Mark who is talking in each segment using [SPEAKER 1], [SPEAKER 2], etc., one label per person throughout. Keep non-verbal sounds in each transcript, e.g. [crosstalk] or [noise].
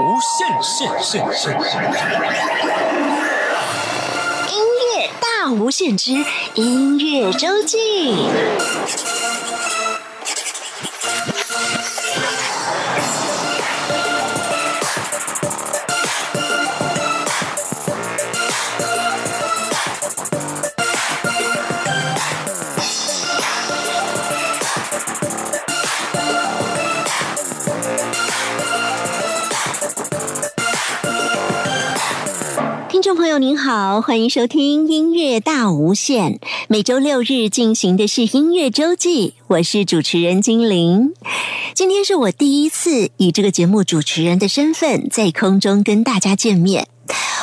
[SPEAKER 1] 无限限限限限，
[SPEAKER 2] 音乐大无限之音乐周记。朋友您好，欢迎收听音乐大无限。每周六日进行的是音乐周记，我是主持人精灵。今天是我第一次以这个节目主持人的身份在空中跟大家见面。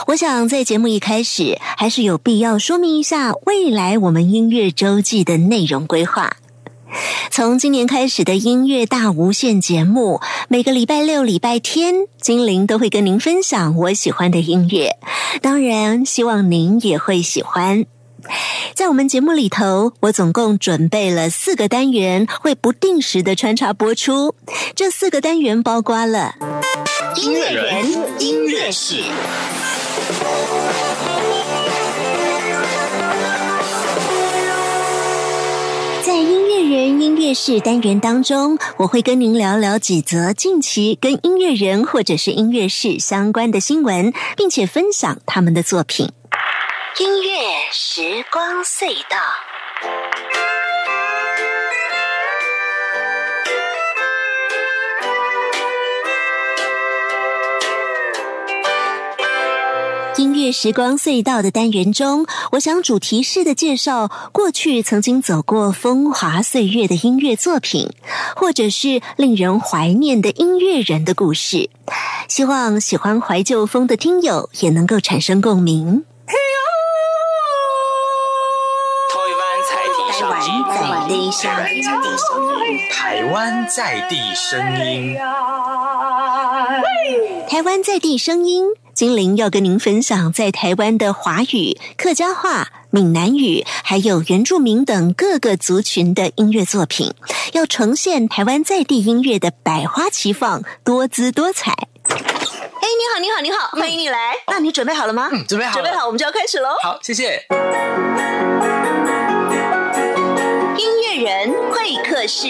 [SPEAKER 2] 我想在节目一开始，还是有必要说明一下未来我们音乐周记的内容规划。从今年开始的音乐大无限节目，每个礼拜六、礼拜天，精灵都会跟您分享我喜欢的音乐。当然，希望您也会喜欢。在我们节目里头，我总共准备了四个单元，会不定时的穿插播出。这四个单元包括了
[SPEAKER 1] 音乐人音乐室。
[SPEAKER 2] 人音乐室单元当中，我会跟您聊聊几则近期跟音乐人或者是音乐室相关的新闻，并且分享他们的作品。音乐时光隧道。音乐时光隧道的单元中，我想主题式的介绍过去曾经走过风华岁月的音乐作品，或者是令人怀念的音乐人的故事。希望喜欢怀旧风的听友也能够产生共鸣。
[SPEAKER 1] 台湾在地上音，
[SPEAKER 2] 台湾在地声音，
[SPEAKER 1] 台湾在地声音。
[SPEAKER 2] 台湾在地声音，精灵要跟您分享在台湾的华语、客家话、闽南语，还有原住民等各个族群的音乐作品，要呈现台湾在地音乐的百花齐放、多姿多彩。哎，你好，你好，你好，欢迎你来。那你准备好了吗？
[SPEAKER 1] 嗯，准备好了，
[SPEAKER 2] 准备好，我们就要开始喽。
[SPEAKER 1] 好，谢谢。
[SPEAKER 2] 音乐人会客室。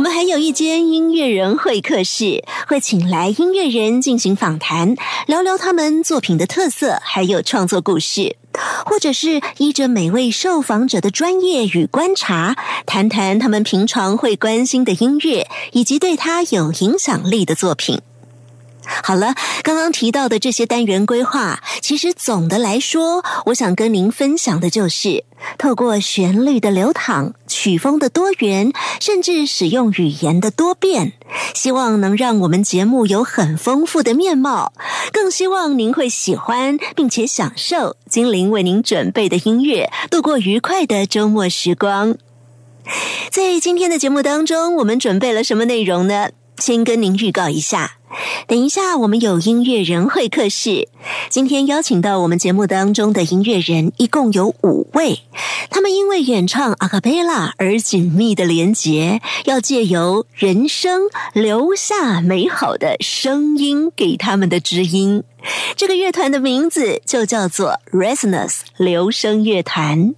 [SPEAKER 2] 我们还有一间音乐人会客室，会请来音乐人进行访谈，聊聊他们作品的特色，还有创作故事，或者是依着每位受访者的专业与观察，谈谈他们平常会关心的音乐，以及对他有影响力的作品。好了，刚刚提到的这些单元规划，其实总的来说，我想跟您分享的就是，透过旋律的流淌、曲风的多元，甚至使用语言的多变，希望能让我们节目有很丰富的面貌。更希望您会喜欢，并且享受精灵为您准备的音乐，度过愉快的周末时光。在今天的节目当中，我们准备了什么内容呢？先跟您预告一下，等一下我们有音乐人会客室。今天邀请到我们节目当中的音乐人一共有五位，他们因为演唱阿卡贝拉而紧密的连结，要借由人声留下美好的声音给他们的知音。这个乐团的名字就叫做 Resonance 留声乐团。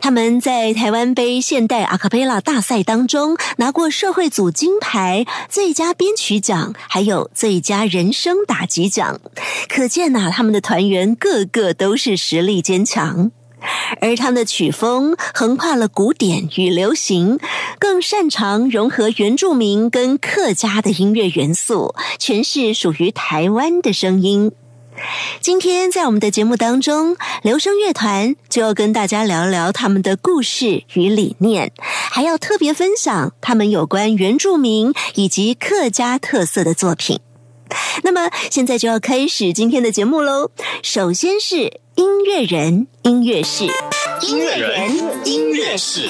[SPEAKER 2] 他们在台湾杯现代阿卡贝拉大赛当中拿过社会组金牌、最佳编曲奖，还有最佳人声打击奖。可见呐、他们的团员个个都是实力坚强。而他们的曲风横跨了古典与流行，更擅长融合原住民跟客家的音乐元素，诠释属于台湾的声音。今天在我们的节目当中，留声乐团就要跟大家聊聊他们的故事与理念，还要特别分享他们有关原住民以及客家特色的作品。那么现在就要开始今天的节目喽。首先是音乐人音乐室，
[SPEAKER 1] 音乐人音乐室。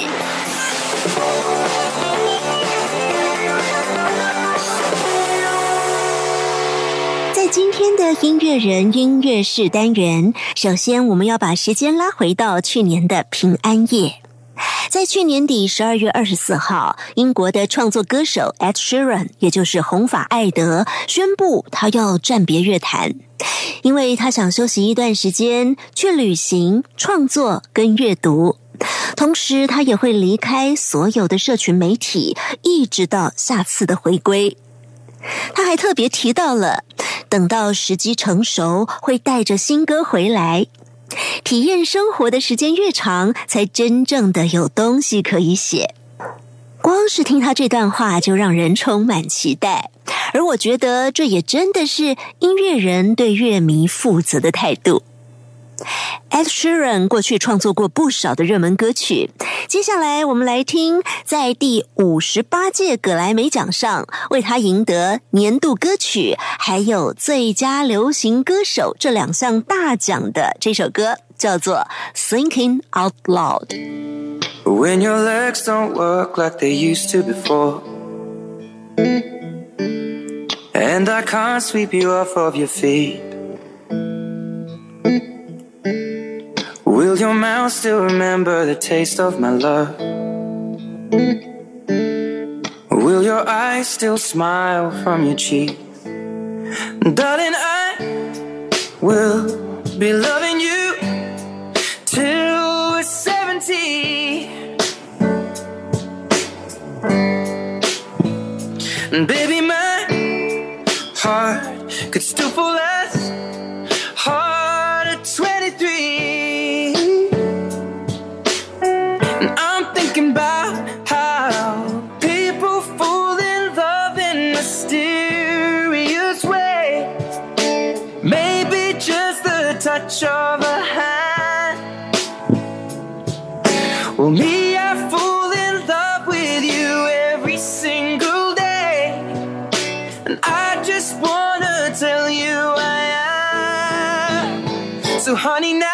[SPEAKER 2] 今天的音乐人音乐室单元，首先我们要把时间拉回到去年的平安夜。在去年底十二月二十四号，英国的创作歌手 Ed Sheeran，也就是红发艾德，宣布他要暂别乐坛，因为他想休息一段时间，去旅行、创作跟阅读。同时，他也会离开所有的社群媒体，一直到下次的回归。他还特别提到了，等到时机成熟，会带着新歌回来。体验生活的时间越长，才真正的有东西可以写。光是听他这段话，就让人充满期待。而我觉得，这也真的是音乐人对乐迷负责的态度。Ed Sheeran 过去创作过不少的热门歌曲，接下来我们来听在第五十八届葛莱美奖上为他赢得年度歌曲还有最佳流行歌手这两项大奖的这首歌，叫做《Thinking Out Loud》。
[SPEAKER 3] When your legs don't work like they used to before, and I can't sweep you off of your feet. Will your mouth still remember the taste of my love? Will your eyes still smile from your cheeks? Darling, I will be loving you till we're 70. And baby, my heart could still fall as So, honey, now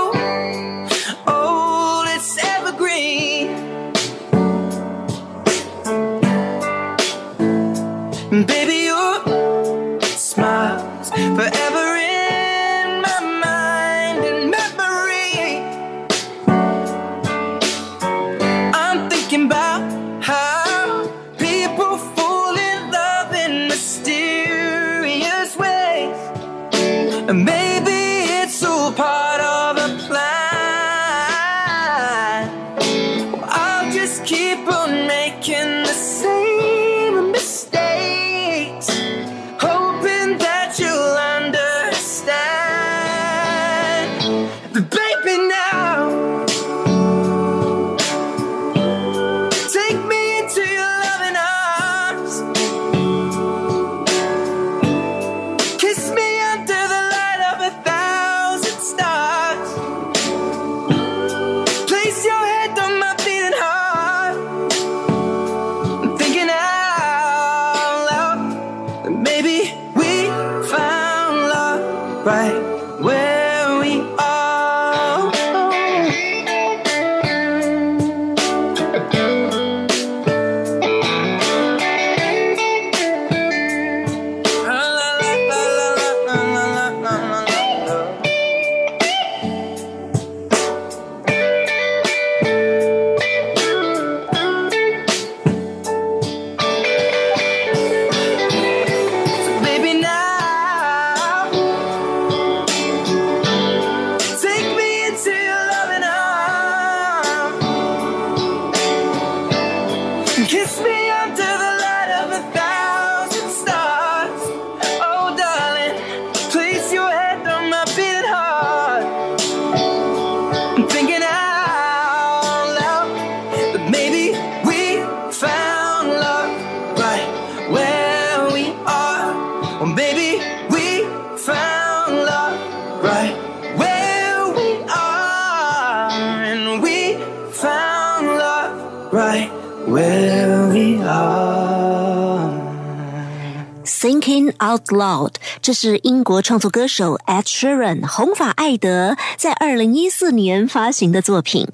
[SPEAKER 2] 这是英国创作歌手 Ed Sheeran 红发艾德在二零一四年发行的作品。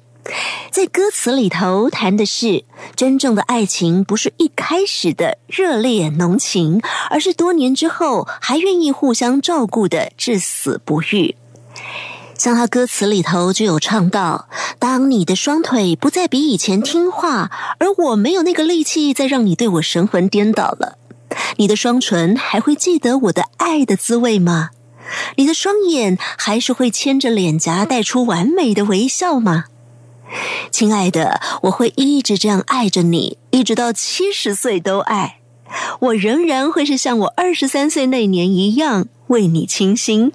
[SPEAKER 2] 在歌词里头谈的是，真正的爱情不是一开始的热烈浓情，而是多年之后还愿意互相照顾的至死不渝。像他歌词里头就有唱到：“当你的双腿不再比以前听话，而我没有那个力气再让你对我神魂颠倒了，你的双唇还会记得我的爱的滋味吗？你的双眼还是会牵着脸颊带出完美的微笑吗？亲爱的，我会一直这样爱着你，一直到七十岁都爱，我仍然会是像我二十三岁那年一样为你倾心。”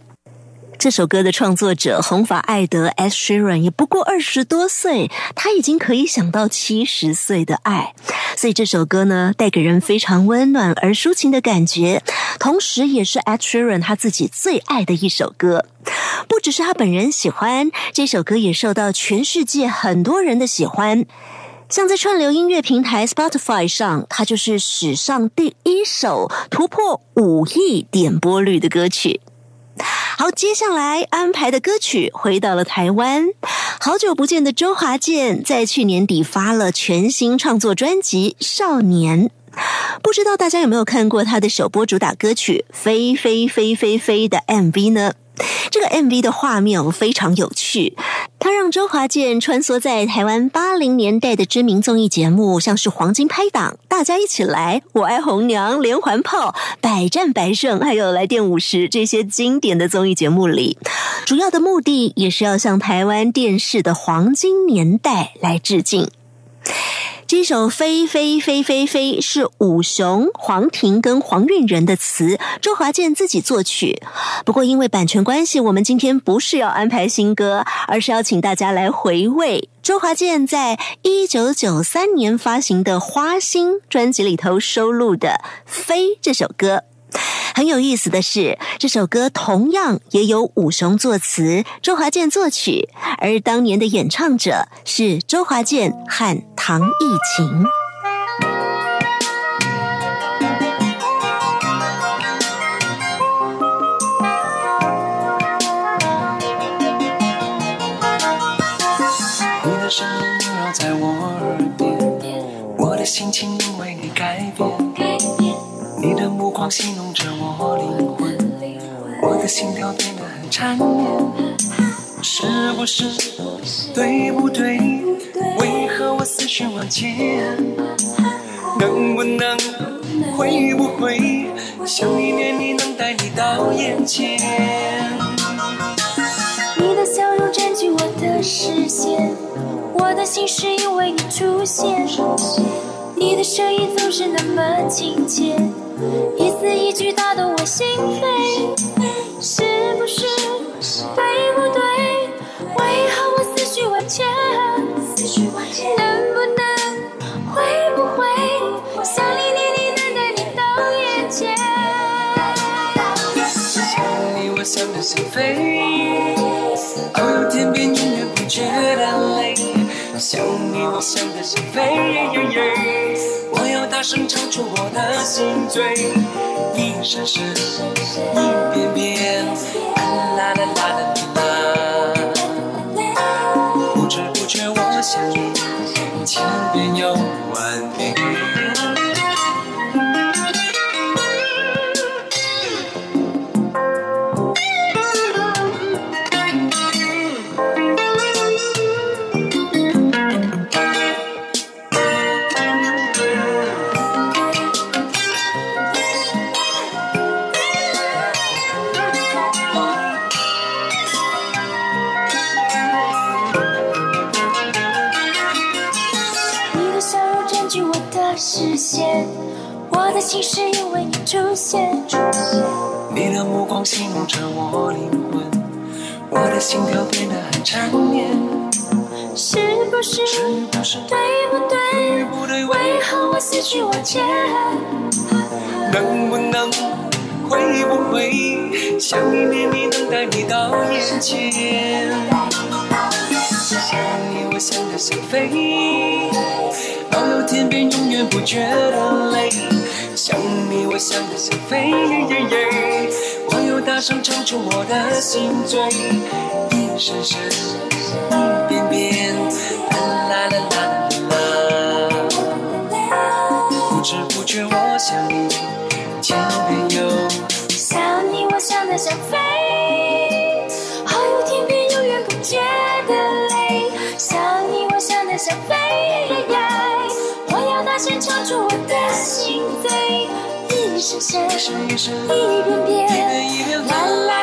[SPEAKER 2] 这首歌的创作者红发艾德 S. Sheeran 也不过二十多岁，他已经可以想到七十岁的爱，所以这首歌呢，带给人非常温暖而抒情的感觉，同时也是 S. Sheeran 他自己最爱的一首歌。不只是他本人喜欢这首歌，也受到全世界很多人的喜欢。像在串流音乐平台 Spotify 上，它就是史上第一首突破五亿点播率的歌曲。好，接下来安排的歌曲回到了台湾。好久不见的周华健在去年底发了全新创作专辑《少年》，不知道大家有没有看过他的首播主打歌曲《飞飞飞飞飞》的 MV 呢？这个 MV 的画面非常有趣，它让周华健穿梭在台湾八零年代的知名综艺节目，像是《黄金拍档》《大家一起来》《我爱红娘》《连环炮》《百战百胜》还有《来电五十》这些经典的综艺节目里。主要的目的也是要向台湾电视的黄金年代来致敬。这首《飞飞飞飞飞》是五雄、黄婷跟黄韵仁的词，周华健自己作曲。不过因为版权关系，我们今天不是要安排新歌，而是要请大家来回味周华健在一九九三年发行的《花心》专辑里头收录的《飞》这首歌。很有意思的是，这首歌同样也有五雄作词，周华健作曲，而当年的演唱者是周华健和唐艺晴。
[SPEAKER 4] 你的声音萦绕在我耳边，我的心情因为你改变。光戏弄着我灵魂，我的心跳变得很缠绵。是不是？对不对？为何我思绪万千？能不能？会不会？想一念你能带你到眼前？
[SPEAKER 5] 你的笑容占据我的视线，我的心是因为你出现。你的声音总是那么亲切。一字一句打动我心扉，是不是？对不对？为何我思绪万千？能不能？会不会？想你念你能带你到眼前。
[SPEAKER 4] 想你我想的心飞，哦，天边永远不觉得累。想你我想着想飞。大声唱出我的心醉，一声声，一遍遍，啦啦啦啦啦。不知不觉我想你，千遍又的目光戏弄着我灵魂，我的心跳变得很缠绵。
[SPEAKER 5] 是不是？对不对？为何我思绪万千？
[SPEAKER 4] 能不能？会不会？想念你能带你到眼前。想你我想着想飞，到天边永远不觉得累。
[SPEAKER 3] 想你，我想得想飞，我又大声唱出我的心醉，一声声，一遍遍，啦啦啦啦啦。啦，不知不觉我想你，千遍又
[SPEAKER 5] 想你，我想得想飞，好有天边永远不觉得累。想你，我想得想飞，我要大声唱出我的心醉，一声，
[SPEAKER 3] 一声一声，
[SPEAKER 5] 一遍
[SPEAKER 3] 遍，一遍，
[SPEAKER 5] 啦啦啦啦啦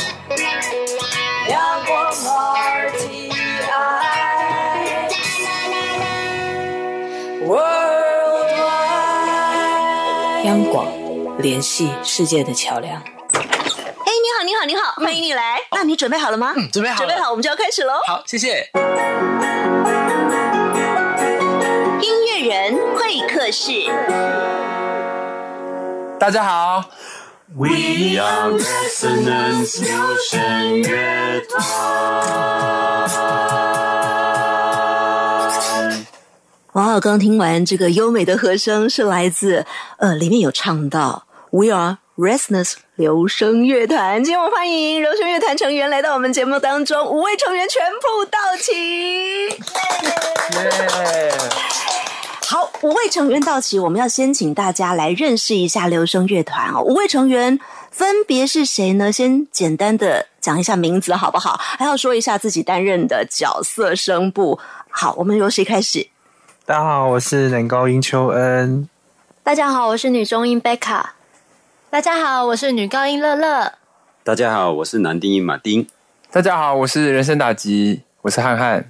[SPEAKER 6] 央广，联系世界的桥梁。
[SPEAKER 2] 哎，你好，你好，你好，欢迎你来。那你准备好了吗？
[SPEAKER 3] 准备好了
[SPEAKER 2] 准备好，我们就要开始喽。
[SPEAKER 3] 好，谢谢。
[SPEAKER 2] 音乐人会客室，
[SPEAKER 3] 大家好
[SPEAKER 1] ，We are Resonance 流声乐团。
[SPEAKER 2] 哇，刚听完这个优美的和声，是来自呃，里面有唱到 We are restless 流声乐团。今天我们欢迎流声乐团成员来到我们节目当中，五位成员全部到齐。
[SPEAKER 3] 耶！[laughs]
[SPEAKER 2] 好，五位成员到齐，我们要先请大家来认识一下流声乐团哦。五位成员分别是谁呢？先简单的讲一下名字好不好？还要说一下自己担任的角色声部。好，我们由谁开始？
[SPEAKER 7] 大家好，我是男高音秋恩。
[SPEAKER 8] 大家好，我是女中音贝卡。大家好，我是女高音乐乐。
[SPEAKER 9] 大家好，我是男低音马丁。
[SPEAKER 10] 大家好，我是人生打击，我是汉汉。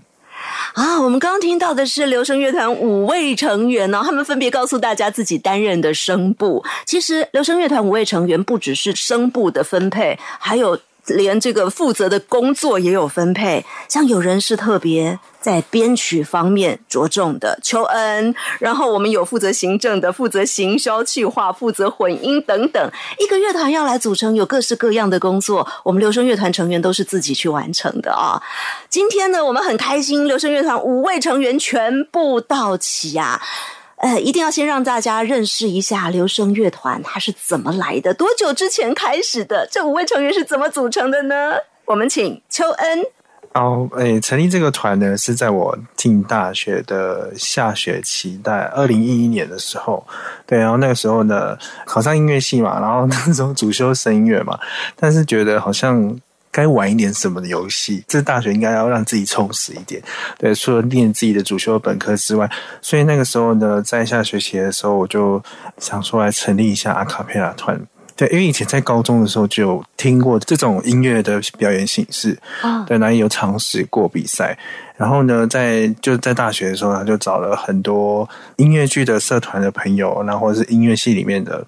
[SPEAKER 2] 啊，我们刚刚听到的是流声乐团五位成员呢、他们分别告诉大家自己担任的声部。其实流声乐团五位成员不只是声部的分配，还有连这个负责的工作也有分配。像有人是特别在编曲方面着重的，邱恩，然后我们有负责行政的，负责行销企划，负责混音等等。一个乐团要来组成，有各式各样的工作，我们流声乐团成员都是自己去完成的啊。今天呢，我们很开心，流声乐团五位成员全部到齐啊。呃，一定要先让大家认识一下流声乐团它是怎么来的，多久之前开始的？这五位成员是怎么组成的呢？我们请邱恩。
[SPEAKER 7] 哦，诶，成立这个团呢，是在我进大学的下学期，在二零一一年的时候，对，然后那个时候呢，考上音乐系嘛，然后那时候主修声乐嘛，但是觉得好像该玩一点什么的游戏，这大学应该要让自己充实一点，对，除了练自己的主修本科之外，所以那个时候呢，在下学期的时候，我就想说来成立一下阿卡贝拉团。对，因为以前在高中的时候就有听过这种音乐的表演形式，
[SPEAKER 2] 啊
[SPEAKER 7] 对，然后也有尝试过比赛。然后呢，在就在大学的时候，他就找了很多音乐剧的社团的朋友，然后是音乐系里面的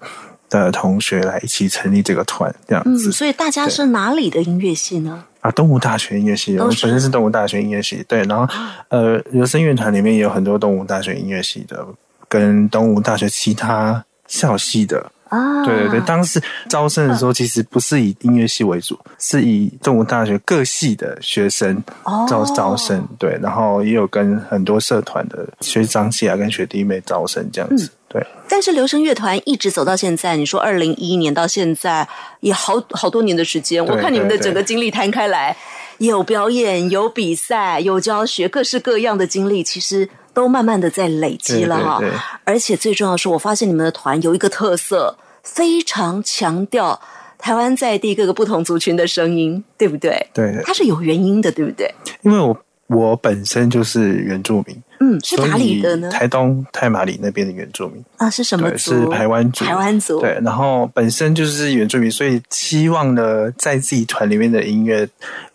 [SPEAKER 7] 的同学来一起成立这个团，这样
[SPEAKER 2] 嗯，
[SPEAKER 7] 子。
[SPEAKER 2] 所以大家是哪里的音乐系呢？
[SPEAKER 7] 啊，东吴大学音乐系，我
[SPEAKER 2] 都是。
[SPEAKER 7] 本身是东吴大学音乐系，对，然后呃，流声乐团里面也有很多东吴大学音乐系的，跟东吴大学其他校系的，
[SPEAKER 2] 啊，
[SPEAKER 7] 对对对，当时招生的时候，其实不是以音乐系为主，是以东吴大学各系的学生
[SPEAKER 2] 哦。
[SPEAKER 7] 招招生，对，然后也有跟很多社团的学长姐啊跟学弟妹招生这样子，对。
[SPEAKER 2] 但是流声乐团一直走到现在，你说二零一一年到现在也好好多年的时间，我看你们的整个经历摊开来，有表演、有比赛、有教学，各式各样的经历，其实都慢慢的在累积了哈。而且最重要的是，我发现你们的团有一个特色，非常强调台湾在地各个不同族群的声音，对不对？
[SPEAKER 7] 对，
[SPEAKER 2] 它是有原因的，对不对？
[SPEAKER 7] 因为我我本身就是原住民。
[SPEAKER 2] 嗯，是哪里的呢？
[SPEAKER 7] 台东太马里那边的原住民
[SPEAKER 2] 啊，是什么族？
[SPEAKER 7] 是台湾族。
[SPEAKER 2] 台湾族
[SPEAKER 7] 对，然后本身就是原住民，所以希望呢，在自己团里面的音乐，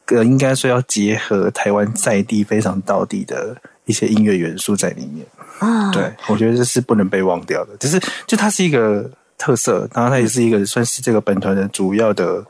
[SPEAKER 7] 呃，应该说要结合台湾在地非常到地的一些音乐元素在里面啊。对，我觉得这是不能被忘掉的，只是就它是一个特色，然后它也是一个算是这个本团的主要的。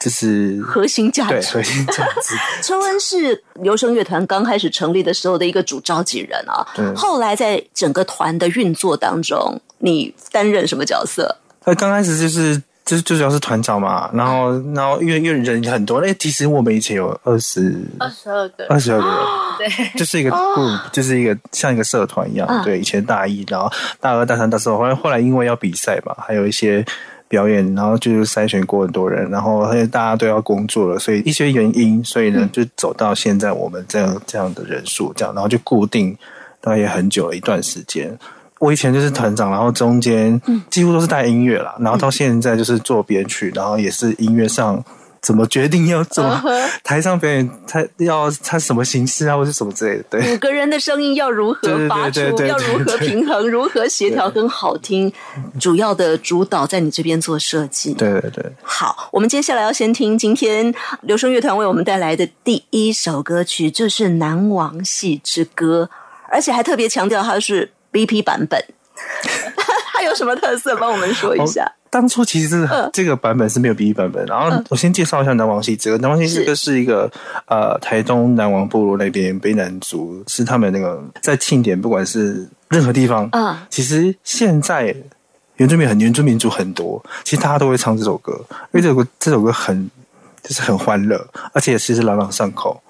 [SPEAKER 7] 就是
[SPEAKER 2] 核心价
[SPEAKER 7] 值，核心价值。[laughs]
[SPEAKER 2] 春恩是留声乐团刚开始成立的时候的一个主召集人啊。后来在整个团的运作当中，你担任什么角色？
[SPEAKER 7] 那刚开始就是就是最主要是团长嘛。然后然后因为因为人很多，哎，其实我们以前有二十
[SPEAKER 8] 二十二个
[SPEAKER 7] 二十二个人，
[SPEAKER 8] 对，[laughs]
[SPEAKER 7] 就是一个 group，就是一个像一个社团一样。对，以前大一，然后大二、大三、大四，后来后来因为要比赛嘛，还有一些。表演，然后就是筛选过很多人，然后而且大家都要工作了，所以一些原因，所以呢就走到现在我们这样这样的人数，这样，然后就固定，大概也很久了一段时间。我以前就是团长，然后中间几乎都是带音乐啦，然后到现在就是做编曲，然后也是音乐上。怎么决定要怎么 [laughs] 台上表演？他要他什么形式啊，或是什么之类的？对，
[SPEAKER 2] 五个人的声音要如何发出？要如何平衡？如何协调跟好听？主要的主导在你这边做设计。
[SPEAKER 7] 对对对。
[SPEAKER 2] 好，我们接下来要先听今天留声乐团为我们带来的第一首歌曲，就是《南王戏之歌》，而且还特别强调它是 BP 版本。[laughs] 它有什么特色？帮我们说一下。
[SPEAKER 7] 当初其实这个版本是没有 B 版本，然后我先介绍一下南王戏这个南王戏这个是一个呃台东南王部落那边卑南族是他们那个在庆典不管是任何地方啊，其实现在原住民很原住民族很多，其实大家都会唱这首歌，因为这首歌这首歌很就是很欢乐，而且其实朗朗上口，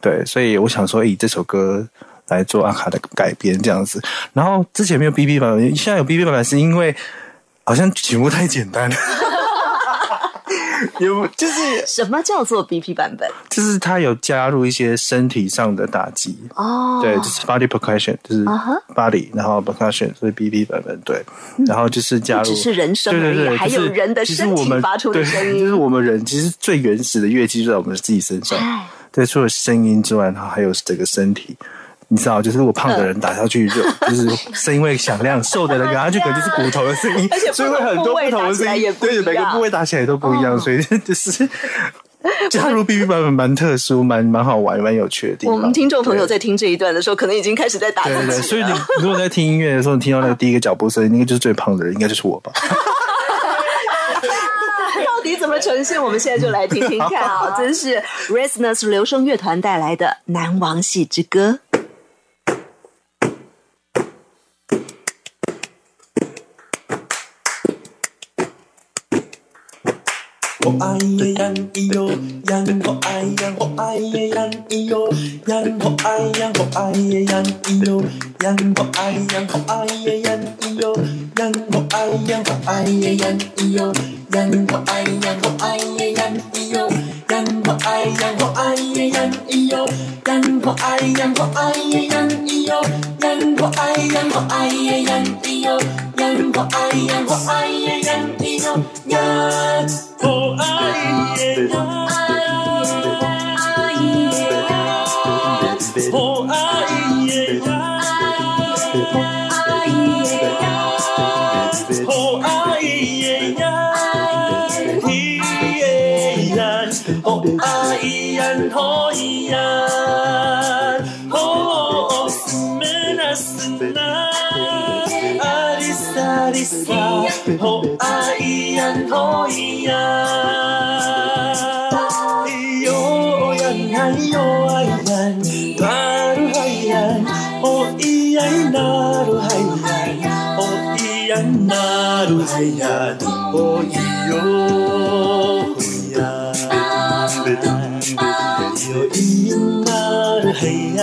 [SPEAKER 7] 对，所以我想说以这首歌来做阿卡的改编这样子，然后之前没有 B B 版本，现在有 B B 版本是因为。好像曲目太简单。[laughs] 了，有就是
[SPEAKER 2] 什么叫做 BP 版本？
[SPEAKER 7] 就是它有加入一些身体上的打击。哦，对，就是 body percussion，就是 body，然后 percussion，所以 BP 版本对，然后就是加入
[SPEAKER 2] 只是人声而已，还有人的身体发出的声音，
[SPEAKER 7] 就是我们人其实最原始的乐器就在我们自己身上，对，除了声音之外，然后还有整个身体。你知道，就是如果胖的人打下去，就 [laughs] 就是声音会响亮；瘦的人打下去，可能就是骨头的声音，[laughs] 所以会很多不同的声音。对，每个部位打起来都不一样，所以 [laughs] 就是加入 B B 版本蛮特殊、蛮蛮好玩、蛮有趣的地方。
[SPEAKER 2] 我们听众朋友在听这一段的时候，可能已经开始在打。
[SPEAKER 7] 对对，所以你如果在听音乐的时候，你听到那个第一个脚步声，应该就是最胖的人，应该就是我吧？
[SPEAKER 2] 到底怎么呈现？我们现在就来听听看啊！真是 Resonance 流声乐团带来的《南王戏之歌》。
[SPEAKER 11] 我爱呀羊咿哟，羊我爱羊，我爱呀羊哟，羊我爱羊，我爱呀羊哟，羊我爱羊，我爱呀羊哟，羊我爱羊，我爱呀羊哟，羊我爱羊，我爱呀哟。然我爱，然我爱呀，然咿哟，然后爱，然后爱呀，咿哟，然后爱，然后爱呀，咿哟，然后爱，呀，咿哟，呀，hoyar Oh, menasna Aris, aris, ho ayan hoyar Yo, yan, yo, ayan Baru hayan Oh, iyan, naru hayan Oh, iyan, naru hayan Oh, iyan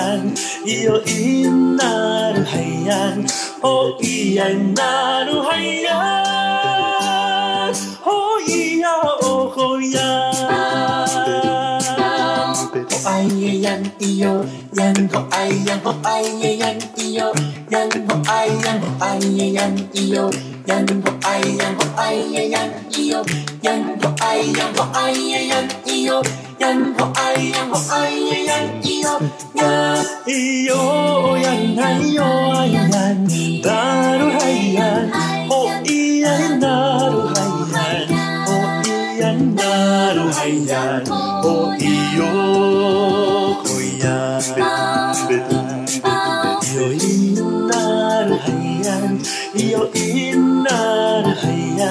[SPEAKER 11] yan, iyo inaruhayan, o iyan naruhayan. 哦哎呀呀咿哟呀，哦哎呀哦哎呀呀咿哟呀，哦哎呀哦哎呀呀咿哟呀，哦哎呀哦哎呀呀咿哟呀，哦哎呀哦哎呀呀咿哟呀，哦哎呀哦哎呀呀咿哟呀，咿哟呀哎哟哎呀，那鲁嗨呀，哦咿呀那鲁嗨呀，哦咿呀那鲁嗨呀，哦咿哟吼呀，哟咿那鲁嗨呀，哟咿那鲁嗨呀，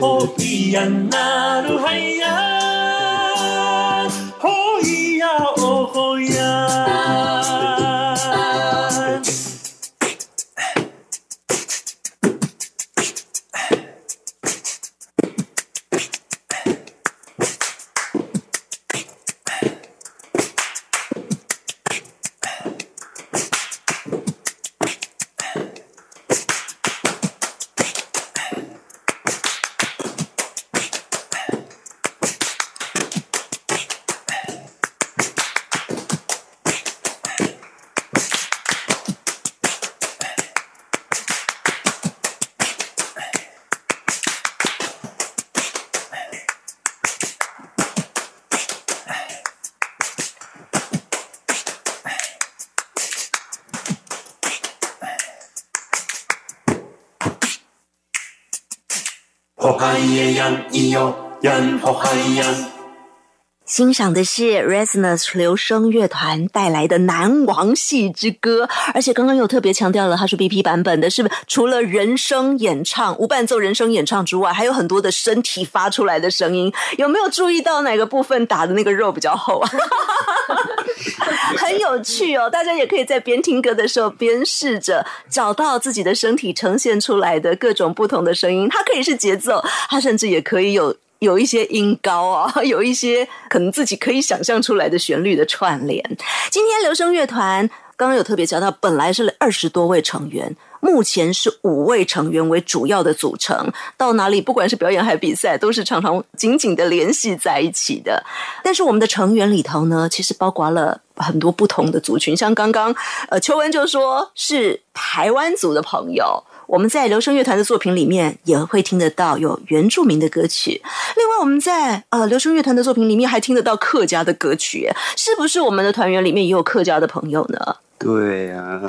[SPEAKER 11] 哦咿呀那鲁嗨呀，哦咿呀哦吼呀。嗨耶呀咿哟呀，吼嗨呀。
[SPEAKER 2] 欣赏的是 Resonance 流声乐团带来的《南王戏之歌》，而且刚刚有特别强调了，它是 BP 版本的，是不是？除了人声演唱、无伴奏人声演唱之外，还有很多的身体发出来的声音。有没有注意到哪个部分打的那个肉比较厚啊？[laughs] [laughs] 很有趣哦，大家也可以在边听歌的时候边试着找到自己的身体呈现出来的各种不同的声音。它可以是节奏，它甚至也可以有。有一些音高啊，[laughs] 有一些可能自己可以想象出来的旋律的串联。今天留声乐团刚刚有特别讲到，本来是二十多位成员，目前是五位成员为主要的组成。到哪里，不管是表演还是比赛，都是常常紧紧的联系在一起的。但是我们的成员里头呢，其实包括了很多不同的族群，像刚刚呃邱文就说是台湾族的朋友。我们在留声乐团的作品里面也会听得到有原住民的歌曲，另外我们在呃留声乐团的作品里面还听得到客家的歌曲，是不是我们的团员里面也有客家的朋友呢？
[SPEAKER 9] 对呀、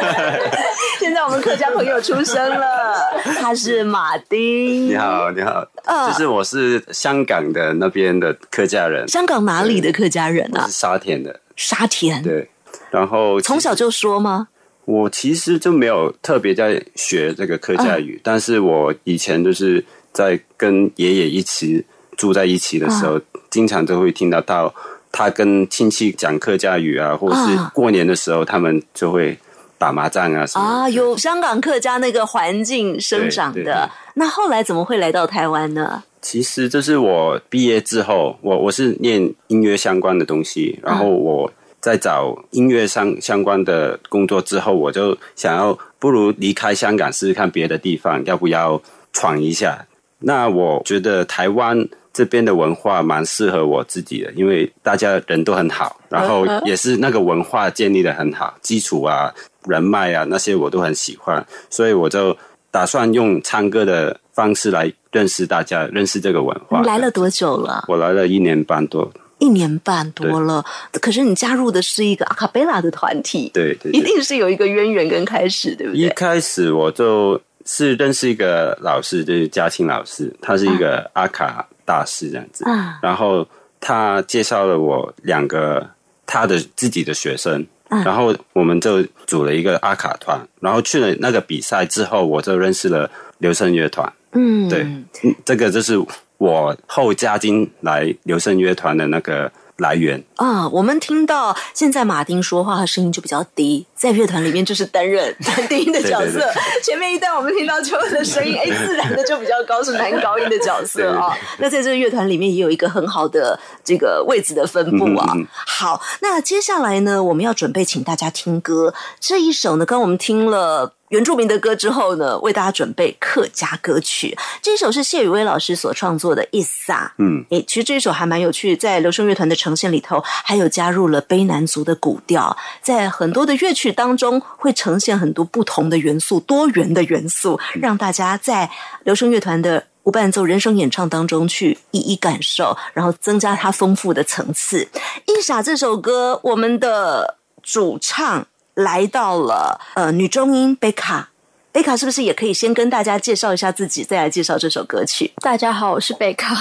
[SPEAKER 9] [laughs]
[SPEAKER 2] 现在我们客家朋友出生了，[laughs] 他是马丁。
[SPEAKER 9] 你好，你好，
[SPEAKER 2] 嗯
[SPEAKER 9] 就是我是香港的那边的客家人，
[SPEAKER 2] 香港哪里的客家人啊
[SPEAKER 9] 是？沙田的，
[SPEAKER 2] 沙田。
[SPEAKER 9] 对，然后
[SPEAKER 2] 从小就说吗？
[SPEAKER 9] 我其实就没有特别在学这个客家语，
[SPEAKER 2] 嗯
[SPEAKER 9] 但是我以前就是在跟爷爷一起住在一起的时候，
[SPEAKER 2] 嗯
[SPEAKER 9] 经常都会听得到他跟亲戚讲客家语啊，或者是
[SPEAKER 2] 啊
[SPEAKER 9] 过年的时候，他们就会打麻将啊什么。
[SPEAKER 2] 啊，有香港客家那个环境生长的。那后来怎么会来到台湾呢？
[SPEAKER 9] 其实这是我毕业之后，我我是念音乐相关的东西，然后我在找音乐相相关的工作之后，我就想要不如离开香港试试看别的地方，要不要闯一下？那我觉得台湾这边的文化蛮适合我自己的，因为大家人都很好，然后也是那个文化建立的很好，基础啊、人脉啊那些我都很喜欢，所以我就打算用唱歌的方式来认识大家，认识这个文化。
[SPEAKER 2] 你来了多久了？
[SPEAKER 9] 我来了一年半多，
[SPEAKER 2] 一年半多了。可是你加入的是一个阿卡贝拉的团体，
[SPEAKER 9] 对对
[SPEAKER 2] 一定是有一个渊源跟开始，对不对
[SPEAKER 9] 一
[SPEAKER 2] 对？
[SPEAKER 9] 开始我就是认识一个老师，就是嘉庆老师，他是一个阿卡大师这样子。
[SPEAKER 2] 啊
[SPEAKER 9] 然后他介绍了我两个他的自己的学生，
[SPEAKER 2] 啊
[SPEAKER 9] 然后我们就组了一个阿卡团。然后去了那个比赛之后，我就认识了流声乐团。
[SPEAKER 2] 嗯，
[SPEAKER 9] 对，嗯这个就是我后加进来流声乐团的那个来源。
[SPEAKER 2] 啊，我们听到现在马丁说话，的声音就比较低，在乐团里面就是担任男低音的角色。
[SPEAKER 9] 对对
[SPEAKER 2] 前面一段我们听到秋恩的声音，哎，自然的就比较高，是男高音的角色啊。那在这个乐团里面也有一个很好的这个位置的分布啊。
[SPEAKER 9] 嗯嗯嗯
[SPEAKER 2] 好，那接下来呢，我们要准备请大家听歌。这一首呢，刚刚我们听了。原住民的歌之后呢，为大家准备客家歌曲。这首是谢宇威老师所创作的《一撒》。
[SPEAKER 9] 嗯，
[SPEAKER 2] 诶，其实这首还蛮有趣，在流声乐团的呈现里头，还有加入了卑南族的古调，在很多的乐曲当中会呈现很多不同的元素，多元的元素，让大家在流声乐团的无伴奏人声演唱当中去一一感受，然后增加它丰富的层次。《一傻》这首歌，我们的主唱来到了呃女中音贝卡。贝卡是不是也可以先跟大家介绍一下自己，再来介绍这首歌曲？
[SPEAKER 8] 大家好，我是贝卡，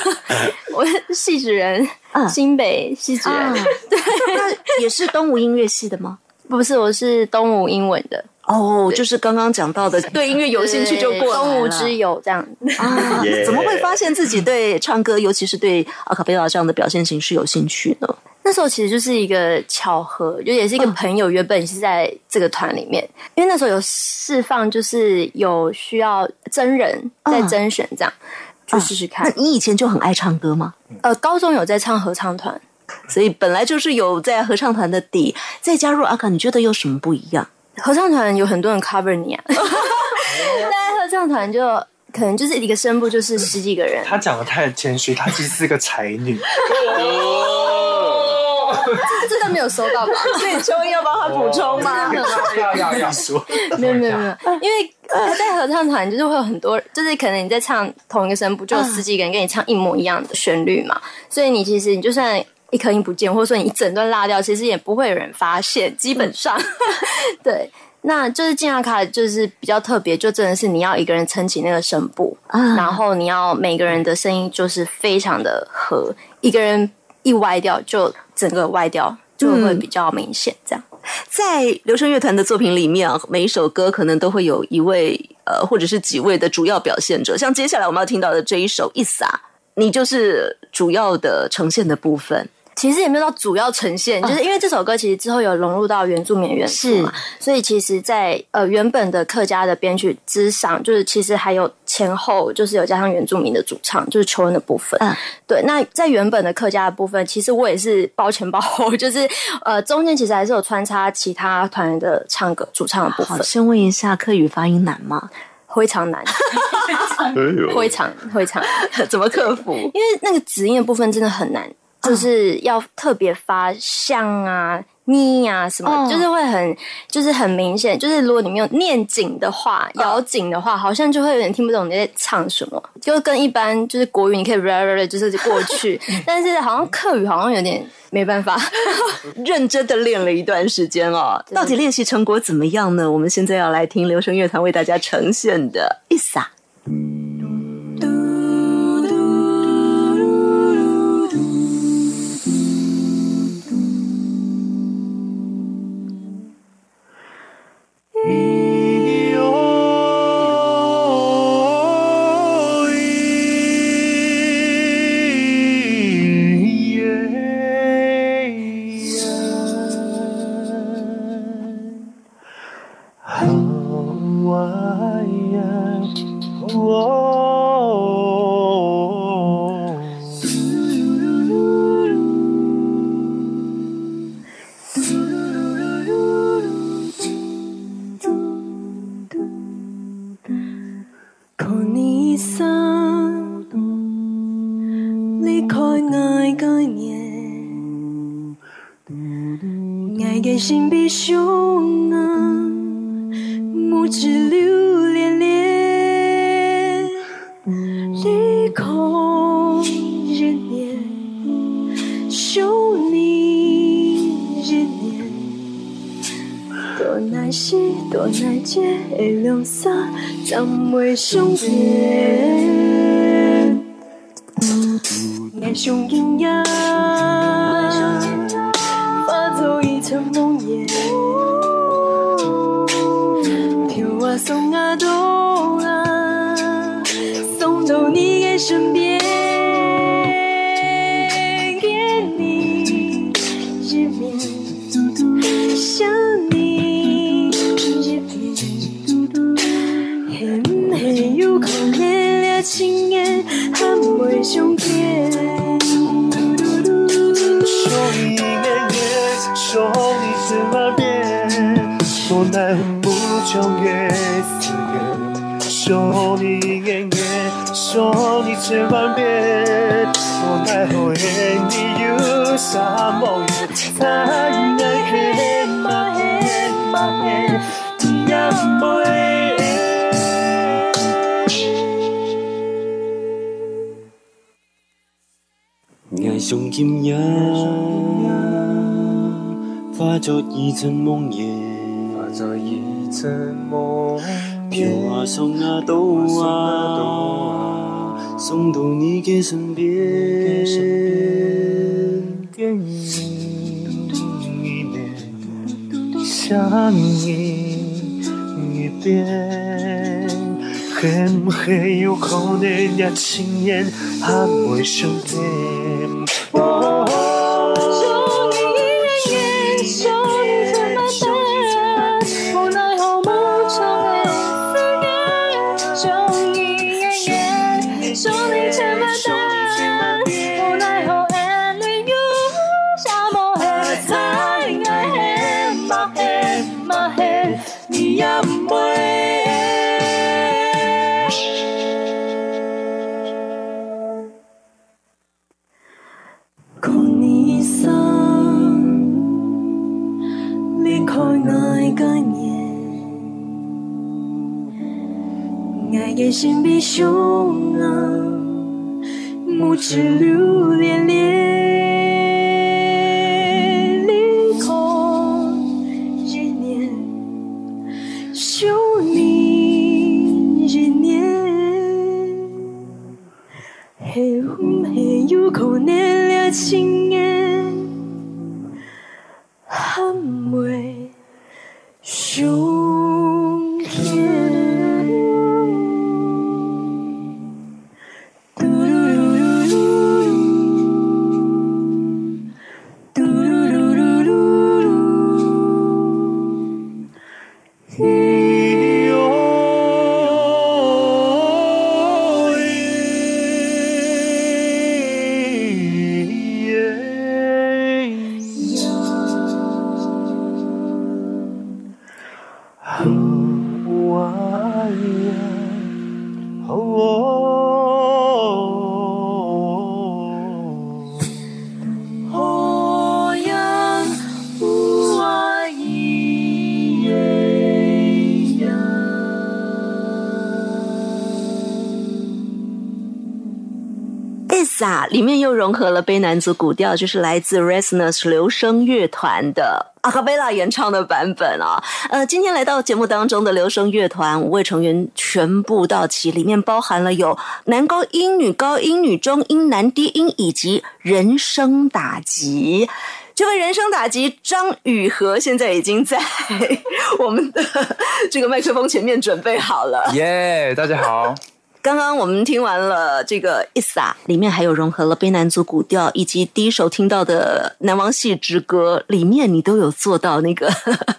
[SPEAKER 8] [laughs] 我是戏子人，新北戏子人，
[SPEAKER 2] 啊。那也是东吴音乐系的吗？
[SPEAKER 8] 不是，我是东吴英文的。
[SPEAKER 2] 哦，就是刚刚讲到的，对。音乐有兴趣就过来了。
[SPEAKER 8] 东吴之友这样。
[SPEAKER 2] 啊 [laughs] 怎么会发现自己对唱歌，尤其是对阿卡贝拉这样的表现形式有兴趣呢？
[SPEAKER 8] 那时候其实就是一个巧合，就也是一个朋友，原本是在这个团里面，因为那时候有释放，就是有需要真人在甄选这样，去试试看。
[SPEAKER 2] 那你以前就很爱唱歌吗？
[SPEAKER 8] 呃，高中有在唱合唱团，
[SPEAKER 2] 所以本来就是有在合唱团的底，再加入阿卡，你觉得有什么不一样？
[SPEAKER 8] 合唱团有很多人 cover 你啊，[laughs] 但合唱团就可能就是一个声部就是十几个人，
[SPEAKER 7] 他讲的太谦虚，她其实是个才女。[laughs] [laughs] [laughs]
[SPEAKER 8] 这个没有收到吧？
[SPEAKER 2] 所以秋英要帮他补充吗？
[SPEAKER 7] 要要要说，
[SPEAKER 8] 没有没有没有，因为呃，在合唱团就是会有很多，就是可能你在唱同一个声部，就有十几个人跟你唱一模一样的旋律嘛，所以你其实你就算一颗音不见，或者说你一整段落掉，其实也不会有人发现，基本上。[laughs] 对。那就是健康卡，就是比较特别，就真的是你要一个人撑起那个声部，
[SPEAKER 2] 啊。
[SPEAKER 8] 然后你要每个人的声音就是非常的合，一个人一歪掉就整个歪掉，就会比较明显这样。
[SPEAKER 2] 在流声乐团的作品里面啊，每一首歌可能都会有一位呃，或者是几位的主要表现者。像接下来我们要听到的这一首《一撒》，你就是主要的呈现的部分。
[SPEAKER 8] 其实也没有到主要呈现，就是因为这首歌其实之后有融入到原住民元素嘛，所以其实在，呃原本的客家的编曲之上，就是其实还有前后就是有加上原住民的主唱，就是求恩的部分。
[SPEAKER 2] 嗯，
[SPEAKER 8] 对。那在原本的客家的部分，其实我也是包前包后，[laughs] 就是呃中间其实还是有穿插其他团员的唱歌主唱的部，分，
[SPEAKER 2] 先问一下，客语发音难吗？
[SPEAKER 8] 非常难，[laughs] 非常非常 [laughs]
[SPEAKER 2] 怎么克服？
[SPEAKER 8] 因为那个子音的部分真的很难，就是要特别发像啊、咪啊什么，
[SPEAKER 2] 哦
[SPEAKER 8] 就是会很就是很明显。就是如果你没有念紧的话、咬紧的话，好像就会有点听不懂你在唱什么，就跟一般就是国语你可以 rap 就是过去，[laughs] 但是好像客语好像有点没办法。[laughs] [laughs]
[SPEAKER 2] 认真的练了一段时间哦，到底练习成果怎么样呢？我们现在要来听流声乐团为大家呈现的《一撒》。
[SPEAKER 5] 看会爱上
[SPEAKER 11] 今夜，化作一层梦魇。
[SPEAKER 12] 化作一层梦
[SPEAKER 11] 飘啊送啊都啊，送到你的身边。给你一年，想你一遍。恨不恨有可能也亲眼还未相见？
[SPEAKER 2] to 里面又融合了悲男子古调，就是来自 Resonance 留声乐团的阿卡贝拉演唱的版本啊。呃，今天来到节目当中的留声乐团五位成员全部到齐，里面包含了有男高音、女高音、女中音、男低音以及人声打击。这位人声打击张雨禾现在已经在我们的这个麦克风前面准备好了。
[SPEAKER 10] 耶大家好。
[SPEAKER 2] 刚刚我们听完了这个《Isa》，里面还有融合了卑南族古调，以及第一首听到的《南王戏之歌》，里面你都有做到那个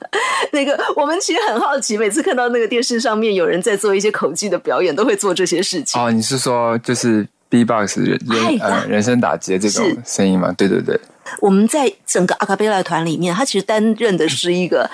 [SPEAKER 2] [laughs] 那个。我们其实很好奇，每次看到那个电视上面有人在做一些口技的表演，都会做这些事情。
[SPEAKER 10] 哦，你是说就是 B-box 人人呃人声打击的这种声音吗？对对对，
[SPEAKER 2] 我们在整个阿卡贝拉团里面，他其实担任的是一个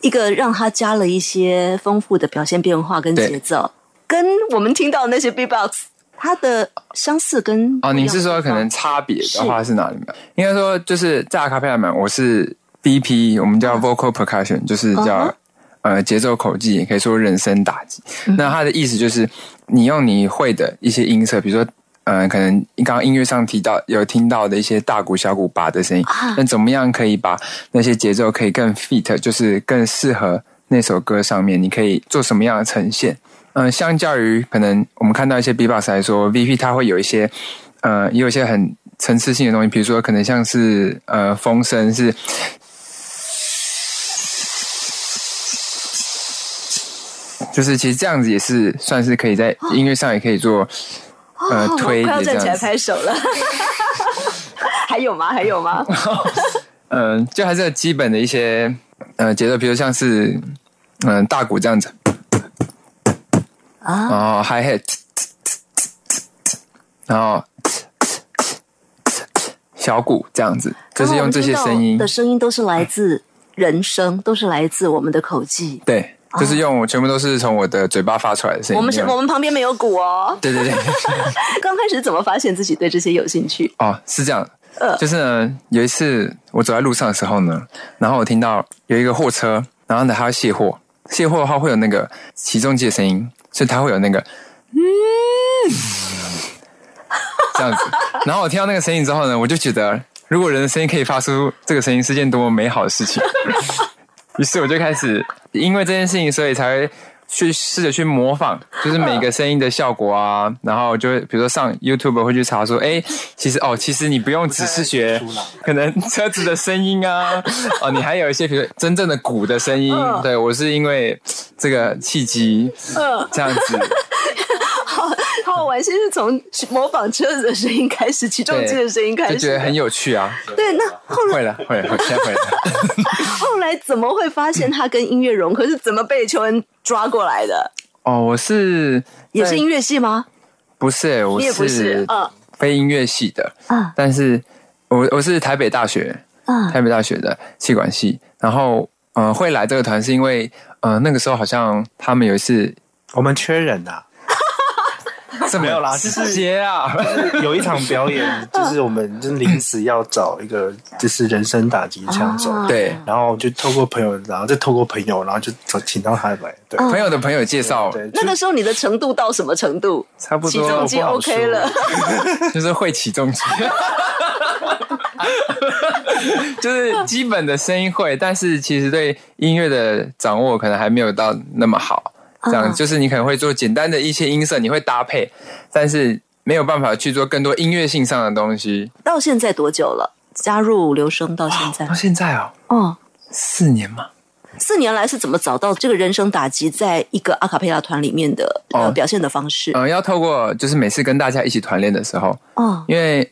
[SPEAKER 2] 一个让他加了一些丰富的表现变化跟节奏，跟我们听到的那些 B-box 它的相似跟
[SPEAKER 10] 哦，你是说可能差别的话是哪里面？应该说就是在阿卡贝拉门，我是 BP，我们叫 vocal percussion，就是叫、
[SPEAKER 2] 嗯
[SPEAKER 10] 呃节奏口技，也可以说人声打击。
[SPEAKER 2] 嗯
[SPEAKER 10] 那它的意思就是你用你会的一些音色，比如说。呃，可能刚刚音乐上提到有听到的一些大鼓、小鼓、把的声音，
[SPEAKER 2] 啊
[SPEAKER 10] 那怎么样可以把那些节奏可以更 fit，就是更适合那首歌上面？你可以做什么样的呈现？嗯、相较于可能我们看到一些 B-box 来说，VP 它会有一些呃，也有一些很层次性的东西，比如说可能像是呃风声是。就是其实这样子也是算是可以在音乐上也可以做呃
[SPEAKER 2] 哦
[SPEAKER 10] 推
[SPEAKER 2] 我快要站起来
[SPEAKER 10] 的这样子，
[SPEAKER 2] 拍手了。[laughs] 还有吗？还有吗？
[SPEAKER 10] 嗯、[laughs] 就还是基本的一些呃节奏，比如像是嗯、呃大鼓这样子，
[SPEAKER 2] 啊，
[SPEAKER 10] 然后 hi hat，然后小鼓这样子，就是用这些声音
[SPEAKER 2] 的声音都是来自人声都是来自我们的口技。
[SPEAKER 10] 对，就是用全部都是从我的嘴巴发出来的声音。
[SPEAKER 2] 我们是我们旁边没有鼓哦。
[SPEAKER 10] 对对对，[laughs]
[SPEAKER 2] 刚开始怎么发现自己对这些有兴趣？
[SPEAKER 10] 哦，是这样，
[SPEAKER 2] 呃
[SPEAKER 10] 就是呢，有一次我走在路上的时候呢，然后我听到有一个货车，然后呢，它要卸货，卸货的话会有那个起重机的声音，所以它会有那个嗯 [laughs] 这样子。然后我听到那个声音之后呢，我就觉得，如果人的声音可以发出这个声音，是件多么美好的事情。于是我就开始因为这件事情，所以才会去试着去模仿，[laughs] 就是每个声音的效果啊，然后就会比如说上 YouTube 会去查说，哎，其实哦，其实你不用只是学可能车子的声音啊，[laughs] 哦，你还有一些比如真正的鼓的声音。
[SPEAKER 2] 嗯
[SPEAKER 10] 对我是因为这个契机
[SPEAKER 2] 嗯
[SPEAKER 10] 这样子，[laughs]
[SPEAKER 2] 好好好玩，先是从模仿车子的声音开始，起重机的声音开始，
[SPEAKER 10] 就觉得很有趣啊。
[SPEAKER 2] 对。那后来
[SPEAKER 10] 会了，会了，会现在会了。
[SPEAKER 2] 怎么会发现他跟音乐融合？是怎么被邱恩抓过来的？
[SPEAKER 10] 哦，我是在
[SPEAKER 2] 也是音乐系吗？
[SPEAKER 10] 不是、欸，我
[SPEAKER 2] 你也不是，嗯
[SPEAKER 10] 非音乐系的，
[SPEAKER 2] 嗯
[SPEAKER 10] 但是我我是台北大学，
[SPEAKER 2] 嗯
[SPEAKER 10] 台北大学的气管系，然后呃会来这个团是因为呃那个时候好像他们有一次
[SPEAKER 7] 我们缺人呐、
[SPEAKER 10] 这 [laughs] 么
[SPEAKER 7] 没有啦，就是
[SPEAKER 10] 直接啊，
[SPEAKER 7] 有一场表演，就是我们就是临时要找一个就是人生打击枪手，
[SPEAKER 2] 哦
[SPEAKER 10] 对，
[SPEAKER 7] 然后就透过朋友，然后再透过朋友，然后就找请到他来，对，
[SPEAKER 10] 朋友的朋友介绍，
[SPEAKER 7] 对，
[SPEAKER 2] 那个时候你的程度到什么程度？
[SPEAKER 10] 差不多
[SPEAKER 2] 起重机 OK 了，[laughs]
[SPEAKER 10] 就是会起重机，[laughs] 就是基本的声音会，但是其实对音乐的掌握可能还没有到那么好。这样
[SPEAKER 2] 嗯。
[SPEAKER 10] 就是你可能会做简单的一些音色，你会搭配，但是没有办法去做更多音乐性上的东西。
[SPEAKER 2] 到现在多久了？加入留声到现在？
[SPEAKER 10] 到，现在哦，
[SPEAKER 2] 哦，
[SPEAKER 10] 四年嘛，
[SPEAKER 2] 四年来是怎么找到这个人生打击在一个阿卡贝拉团里面的表现的方式？
[SPEAKER 10] 呃，要透过就是每次跟大家一起团练的时候，
[SPEAKER 2] 哦，
[SPEAKER 10] 因为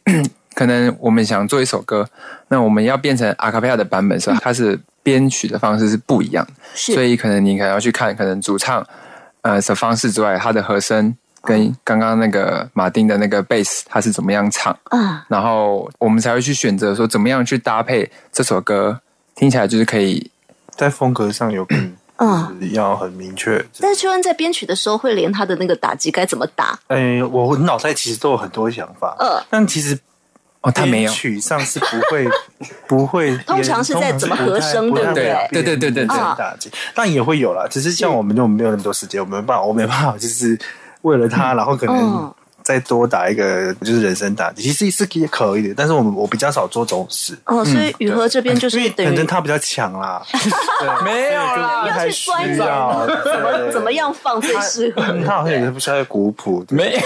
[SPEAKER 10] 可能我们想做一首歌，那我们要变成阿卡贝拉的版本的时候，它是编曲的方式是不一样的，所以可能你可能要去看，可能主唱呃的方式之外，它的和声跟刚刚那个马丁的那个贝斯，它是怎么样唱，
[SPEAKER 2] 啊，
[SPEAKER 10] 然后我们才会去选择说怎么样去搭配这首歌，听起来就是可以
[SPEAKER 7] 在风格上有更
[SPEAKER 2] 嗯。
[SPEAKER 7] 要很明确。
[SPEAKER 2] 但是秋恩在编曲的时候会连他的那个打击该怎么打？
[SPEAKER 7] 哎，我脑袋其实都有很多想法，
[SPEAKER 2] 呃
[SPEAKER 7] 但其实
[SPEAKER 10] 哦，他没有。
[SPEAKER 7] 编，曲上是不会 [laughs] 不会，[laughs]
[SPEAKER 2] 通常是在怎么和声对不对？
[SPEAKER 10] 对对对对对。
[SPEAKER 2] 啊
[SPEAKER 7] 打击，但也会有啦。只是像我们就没有那么多时间，我没办法，我没办法，就是为了他，然后可能
[SPEAKER 2] 嗯
[SPEAKER 7] 再多打一个就是人生打击，其实是也可以的。但是我们我比较少做这种事，
[SPEAKER 2] 哦，所以雨禾这边就是等于
[SPEAKER 7] 反正他比较强啦，[laughs] 对
[SPEAKER 10] 没有啦
[SPEAKER 2] 要去摔
[SPEAKER 7] 跤
[SPEAKER 2] 怎么怎么样放最适合你。[laughs]
[SPEAKER 7] 他好像也是不需要古谱，
[SPEAKER 10] 没有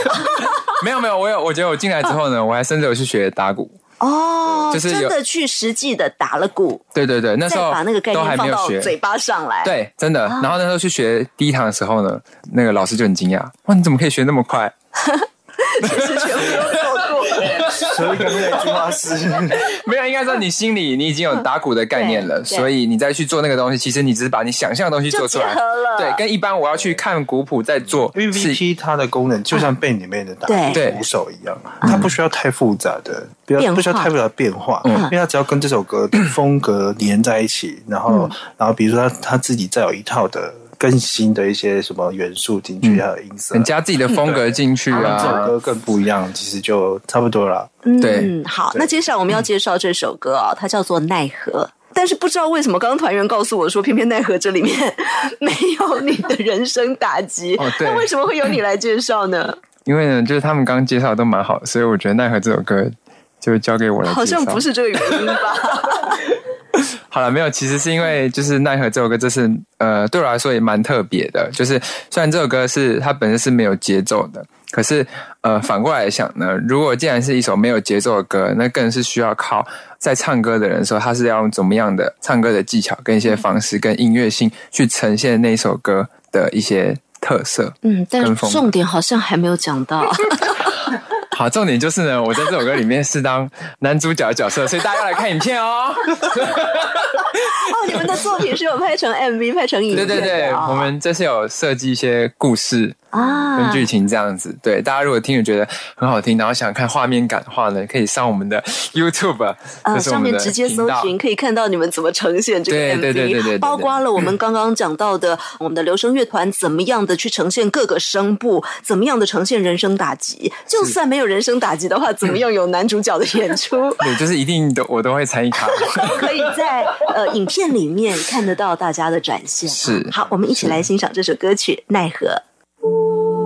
[SPEAKER 10] 没有没有，我有，我觉得我进来之后呢，我还甚至有去学打鼓，
[SPEAKER 2] 哦，
[SPEAKER 10] 就是
[SPEAKER 2] 真的去实际的打了鼓，
[SPEAKER 10] 对对对，那时候
[SPEAKER 2] 把那个概
[SPEAKER 10] 都
[SPEAKER 2] 念放到嘴巴上来。，
[SPEAKER 10] 对，真的。
[SPEAKER 2] 啊
[SPEAKER 10] 然后那时候去学第一堂的时候呢，那个老师就很惊讶，哇，你怎么可以学那么快？[laughs]
[SPEAKER 2] 其 [laughs] 实全部都做过。
[SPEAKER 7] 所以刚才那句话是，[laughs]
[SPEAKER 10] 没有，应该说你心里你已经有打鼓的概念了，所以你再去做那个东西，其实你只是把你想象的东西做出来。对，跟一般我要去看古谱再做
[SPEAKER 7] VVP，它的功能就像 band 里面的打鼓手一样，它不需要太复杂的，不要不需要太复杂的变化，
[SPEAKER 10] 嗯。
[SPEAKER 7] 因为它只要跟这首歌的风格连在一起，然后然后比如说他他自己再有一套的更新的一些什么元素进去，还有音色
[SPEAKER 10] 你，加自己的风格进去
[SPEAKER 7] 啊这首
[SPEAKER 10] 啊。[laughs]
[SPEAKER 7] 歌更不一样，其实就差不多了。
[SPEAKER 10] 对
[SPEAKER 2] 嗯，好，那接下来我们要介绍这首歌啊、它叫做《奈何》。但是不知道为什么，刚刚团员告诉我说，偏偏奈何这里面没有你的人生打击。
[SPEAKER 10] 哦对
[SPEAKER 2] 那为什么会由你来介绍呢？
[SPEAKER 10] 因为呢，就是他们刚刚介绍的都蛮好的，所以我觉得奈何这首歌就交给我来。
[SPEAKER 2] 好像不是这个原因吧？[laughs] [laughs]
[SPEAKER 10] 好了，没有，其实是因为就是奈何这首歌，这是呃对我来说也蛮特别的。就是虽然这首歌是它本身是没有节奏的，可是呃反过来想呢，如果既然是一首没有节奏的歌，那更是需要靠在唱歌的人说他是要用怎么样的唱歌的技巧跟一些方式跟音乐性去呈现那首歌的一些特色。
[SPEAKER 2] 嗯，但重点好像还没有讲到。[laughs]
[SPEAKER 10] 好，重点就是呢，我在这首歌里面是当男主角的角色，所以大家要来看影片哦。[laughs]
[SPEAKER 2] 哦，你们的作品是有拍成 MV、拍成影片、
[SPEAKER 10] 对对对，
[SPEAKER 2] 哦
[SPEAKER 10] 我们这是有设计一些故事，
[SPEAKER 2] 啊
[SPEAKER 10] 跟剧情这样子。对，大家如果听了觉得很好听，然后想看画面感的话呢，可以上我们的 [laughs] YouTube，
[SPEAKER 2] 呃，上面直接搜寻，可以看到你们怎么呈现这个
[SPEAKER 10] 对
[SPEAKER 2] MV，
[SPEAKER 10] 对对对对对对
[SPEAKER 2] 包括了我们刚刚讲到的，我们的留声乐团怎么样的去呈现各个声部，怎么样的呈现人声打击，就算没有人声打击的话，怎么样有男主角的演出，[laughs]
[SPEAKER 10] 对，就是一定都我都会参与卡。
[SPEAKER 2] 都 [laughs] 可以在呃影片里面看得到大家的展现。
[SPEAKER 10] 是
[SPEAKER 2] 好，我们一起来欣赏这首歌曲《奈何》。
[SPEAKER 11] 加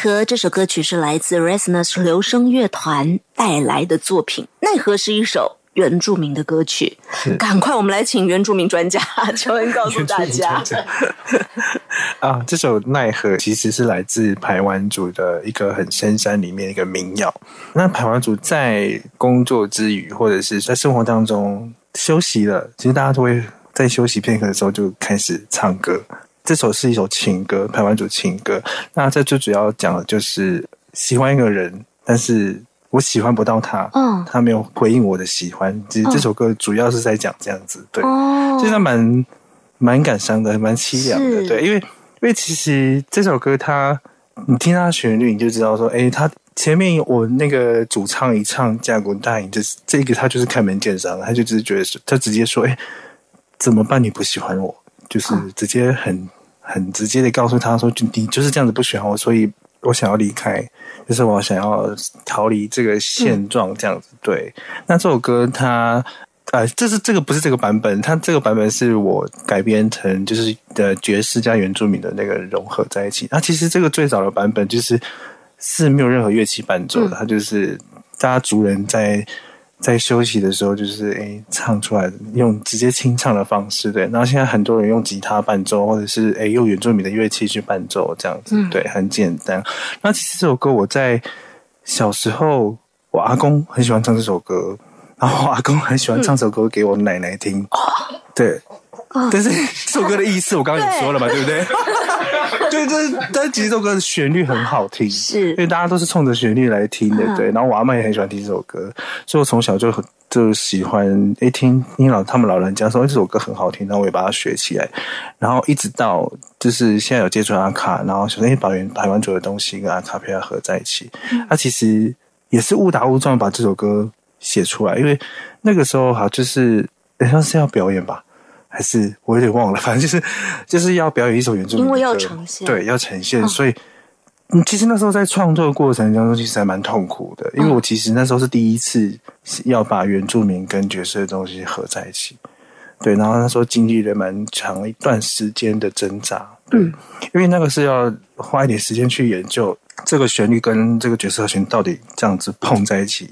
[SPEAKER 2] 何这首歌曲是来自 Resonance 留声乐团带来的作品。奈何是一首原住民的歌曲，赶快我们来请原住民专家 [laughs] 求恩告诉大家。
[SPEAKER 7] 啊，[laughs] 这首《奈何》其实是来自排湾族的一个很深山里面一个民谣。那排湾族在工作之余，或者是在生活当中休息了，其实大家都会在休息片刻的时候就开始唱歌。这首是一首情歌，排湾族情歌。那这最主要讲的就是喜欢一个人，但是我喜欢不到他，
[SPEAKER 2] 嗯。
[SPEAKER 7] 他没有回应我的喜欢。其实这首歌主要是在讲这样子，对，
[SPEAKER 2] 哦。
[SPEAKER 7] 就是蛮蛮感伤的，蛮凄凉的，对，因为因为其实这首歌它，你听它的旋律，你就知道说，哎，它前面我那个主唱一唱《架滚大影》，就是这个他就是开门见山了，他就只是觉得说，他直接说，哎，怎么办？你不喜欢我，就是直接很很直接的告诉他说，就你就是这样子不喜欢我，所以我想要离开，就是我想要逃离这个现状，这样子。对，那这首歌它。呃，这是这个不是这个版本，它这个版本是我改编成就是的爵士加原住民的那个融合在一起。那其实这个最早的版本就是是没有任何乐器伴奏的，它就是大家族人在 [laughs] 在休息的时候，就是诶唱出来，用直接清唱的方式，对。然后现在很多人用吉他伴奏，或者是诶用原住民的乐器去伴奏，这样子，
[SPEAKER 2] 嗯
[SPEAKER 7] 对，很简单。那其实这首歌我在小时候，我阿公很喜欢唱这首歌，然后我阿公很喜欢唱这首歌给我奶奶听，对。但是这首歌的意思我刚刚也说了嘛，对不对？[laughs] 对，这但其实这首歌的旋律很好听，
[SPEAKER 2] 是
[SPEAKER 7] 因为大家都是冲着旋律来听的，
[SPEAKER 2] 嗯
[SPEAKER 7] 对。然后我阿妈也很喜欢听这首歌，所以我从小就很就喜欢欸听听老他们老人家说诶这首歌很好听，然后我也把它学起来，然后一直到就是现在有接触阿卡，然后想诶把原台湾族的东西跟阿卡贝拉合在一起，那、其实也是误打误撞把这首歌写出来，因为那个时候好就是好像是要表演吧。还是我有点忘了，[laughs] 反正就是就是要表演一首原住民，
[SPEAKER 2] 因为要呈现。
[SPEAKER 7] 对，要呈现，
[SPEAKER 2] 嗯。
[SPEAKER 7] 所以嗯，其实那时候在创作的过程当中，其实还蛮痛苦的，因为我其实那时候是第一次要把原住民跟角色的东西合在一起，对，然后那时候经历了蛮长一段时间的挣扎，对，
[SPEAKER 2] 嗯。
[SPEAKER 7] 因为那个是要花一点时间去研究这个旋律跟这个角色和弦到底这样子碰在一起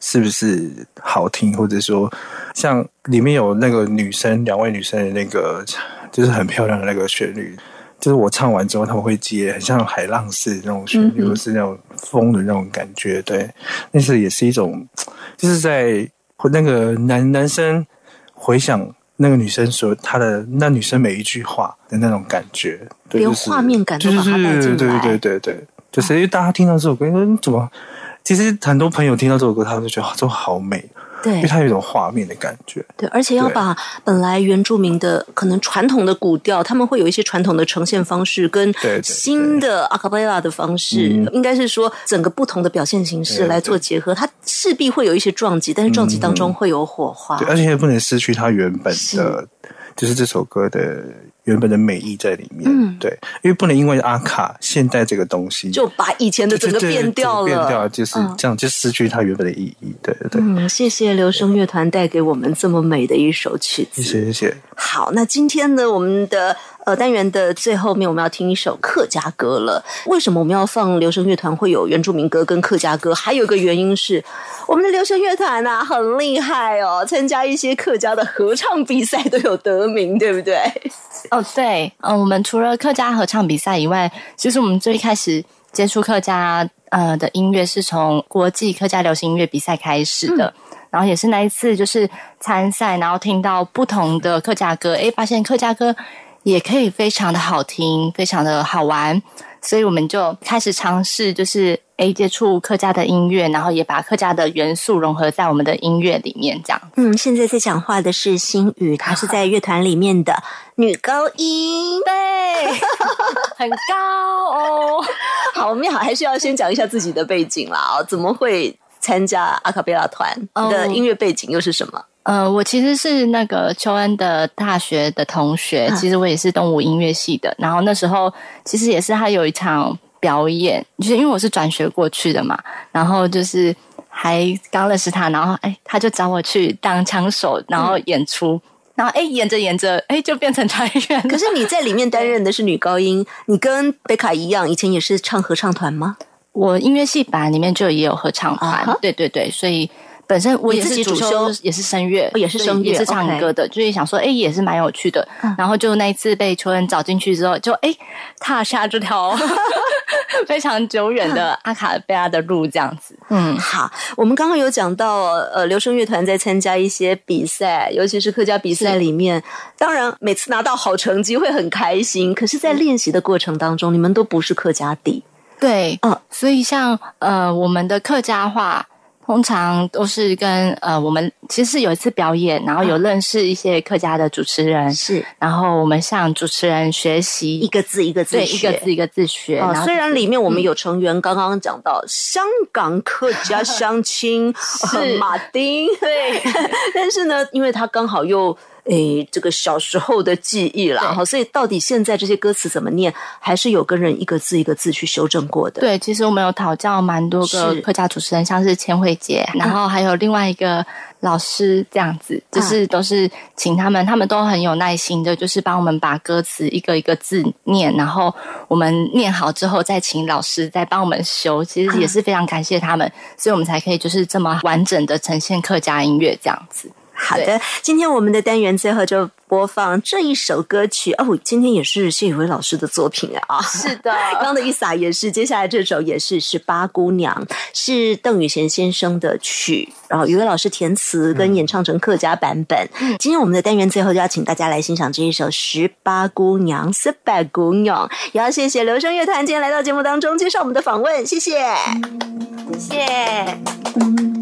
[SPEAKER 7] 是不是好听，或者说像里面有那个女生两位女生的那个就是很漂亮的那个旋律，就是我唱完之后他们会接，很像海浪式那种旋律，或是那种风的那种感觉，对，那是也是一种就是在那个男男生回想。那个女生说她的那女生每一句话的那种感觉，对，
[SPEAKER 2] 连
[SPEAKER 7] 就是
[SPEAKER 2] 画面感都
[SPEAKER 7] 就是
[SPEAKER 2] 把它带进来
[SPEAKER 7] 对对对对对，就是因为大家听到这首歌，说怎么？其实很多朋友听到这首歌，他们就觉得哇，这好美，
[SPEAKER 2] 对。
[SPEAKER 7] 因为它有一种画面的感觉。
[SPEAKER 2] 对，而且要把本来原住民的可能传统的古调，他们会有一些传统的呈现方式，跟新的阿卡贝拉的方式，
[SPEAKER 7] 嗯。
[SPEAKER 2] 应该是说整个不同的表现形式来做结合，它势必会有一些撞击，但是撞击当中会有火花。
[SPEAKER 7] 对，而且也不能失去它原本的，就是这首歌的原本的美意在里面。
[SPEAKER 2] 嗯
[SPEAKER 7] 对，因为不能因为阿卡现代这个东西
[SPEAKER 2] 就把以前的整个变掉了，
[SPEAKER 7] 变掉，就是
[SPEAKER 2] 嗯
[SPEAKER 7] 这样，就失去它原本的意义。对对对，
[SPEAKER 2] 嗯，谢谢留声乐团带给我们这么美的一首曲子。
[SPEAKER 7] 谢谢谢谢。
[SPEAKER 2] 好，那今天呢，我们的呃单元的最后面，我们要听一首客家歌了。为什么我们要放流声乐团会有原住民歌跟客家歌？还有一个原因是，我们的流声乐团啊很厉害哦，参加一些客家的合唱比赛都有得名，对不对？
[SPEAKER 13] 哦，对，嗯、我们除了客家合唱比赛以外，其实我们最开始接触客家呃的音乐是从国际客家流行音乐比赛开始的。然后也是那一次，就是参赛，然后听到不同的客家歌，诶，发现客家歌也可以非常的好听，非常的好玩，所以我们就开始尝试，就是诶接触客家的音乐，然后也把客家的元素融合在我们的音乐里面，这样。
[SPEAKER 2] 嗯，现在在讲话的是心宇，她 [laughs] 是在乐团里面的女高音，[laughs]
[SPEAKER 13] 对，[laughs] 很高哦。
[SPEAKER 2] 好，我们好还是要先讲一下自己的背景啦哦，怎么会参加阿卡贝拉团？你的
[SPEAKER 13] 哦
[SPEAKER 2] 音乐背景又是什么？
[SPEAKER 13] 呃，我其实是那个邱恩的大学的同学，
[SPEAKER 2] 啊
[SPEAKER 13] 其实我也是动物音乐系的。然后那时候其实也是他有一场表演，就是因为我是转学过去的嘛，然后就是还刚认识他，然后哎，他就找我去当枪手，然后演出，然后哎演着演着，哎就变成团员。[laughs]
[SPEAKER 2] 可是你在里面担任的是女高音，你跟贝卡一样，以前也是唱合唱团吗？
[SPEAKER 13] 我音乐系本来里面就也有合唱团，对对对，所以本身我
[SPEAKER 2] 自己
[SPEAKER 13] 也是主
[SPEAKER 2] 主修
[SPEAKER 13] 也是声乐，
[SPEAKER 2] 哦也是声乐
[SPEAKER 13] 也是唱歌的，就是想说，哎，也是蛮有趣的。然后就那一次被球员找进去之后，就哎踏下这条 [laughs] 非常久远的 [laughs] 阿卡贝拉的路，这样子。嗯，
[SPEAKER 2] 好，我们刚刚有讲到，呃，留声乐团在参加一些比赛，尤其是客家比赛里面，当然每次拿到好成绩会很开心，可是，在练习的过程当中，你们都不是客家底，
[SPEAKER 13] 对，
[SPEAKER 2] 嗯，
[SPEAKER 13] 所以像呃我们的客家话。通常都是跟呃，我们其实有一次表演，然后有认识一些客家的主持人，
[SPEAKER 2] 是，
[SPEAKER 13] 然后我们向主持人学习
[SPEAKER 2] 一个字一个字
[SPEAKER 13] 对，一个字一个字学。
[SPEAKER 2] 虽然里面我们有成员刚刚讲到香港客家 [laughs] 乡亲呃马丁，对，[laughs] 但是呢，因为他刚好又诶这个小时候的记忆啦，
[SPEAKER 13] 对
[SPEAKER 2] 哈，所以到底现在这些歌词怎么念，还是有跟人一个字一个字去修正过的。
[SPEAKER 13] 对，其实我们有讨教蛮多个客家主持人，像是千惠姐，然后还有另外一个老师这样子，就是都是请他们，他们都很有耐心的，就是帮我们把歌词一个一个字念，然后我们念好之后再请老师再帮我们修，其实也是非常感谢他们，所以我们才可以就是这么完整的呈现客家音乐这样子。
[SPEAKER 2] 好的，今天我们的单元最后就播放这一首歌曲。哦。今天也是谢宇威老师的作品啊，
[SPEAKER 13] 是的。[laughs]
[SPEAKER 2] 刚刚的一撒也是，接下来这首也是《十八姑娘》，是邓宇贤先生的曲，然后宇威老师填词跟演唱成客家版本。今天我们的单元最后就要请大家来欣赏这一首《十八姑娘》，十八姑娘，也要谢谢留声乐团今天来到节目当中接受我们的访问，谢谢，谢谢。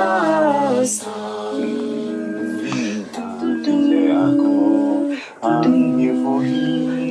[SPEAKER 11] 你马上。你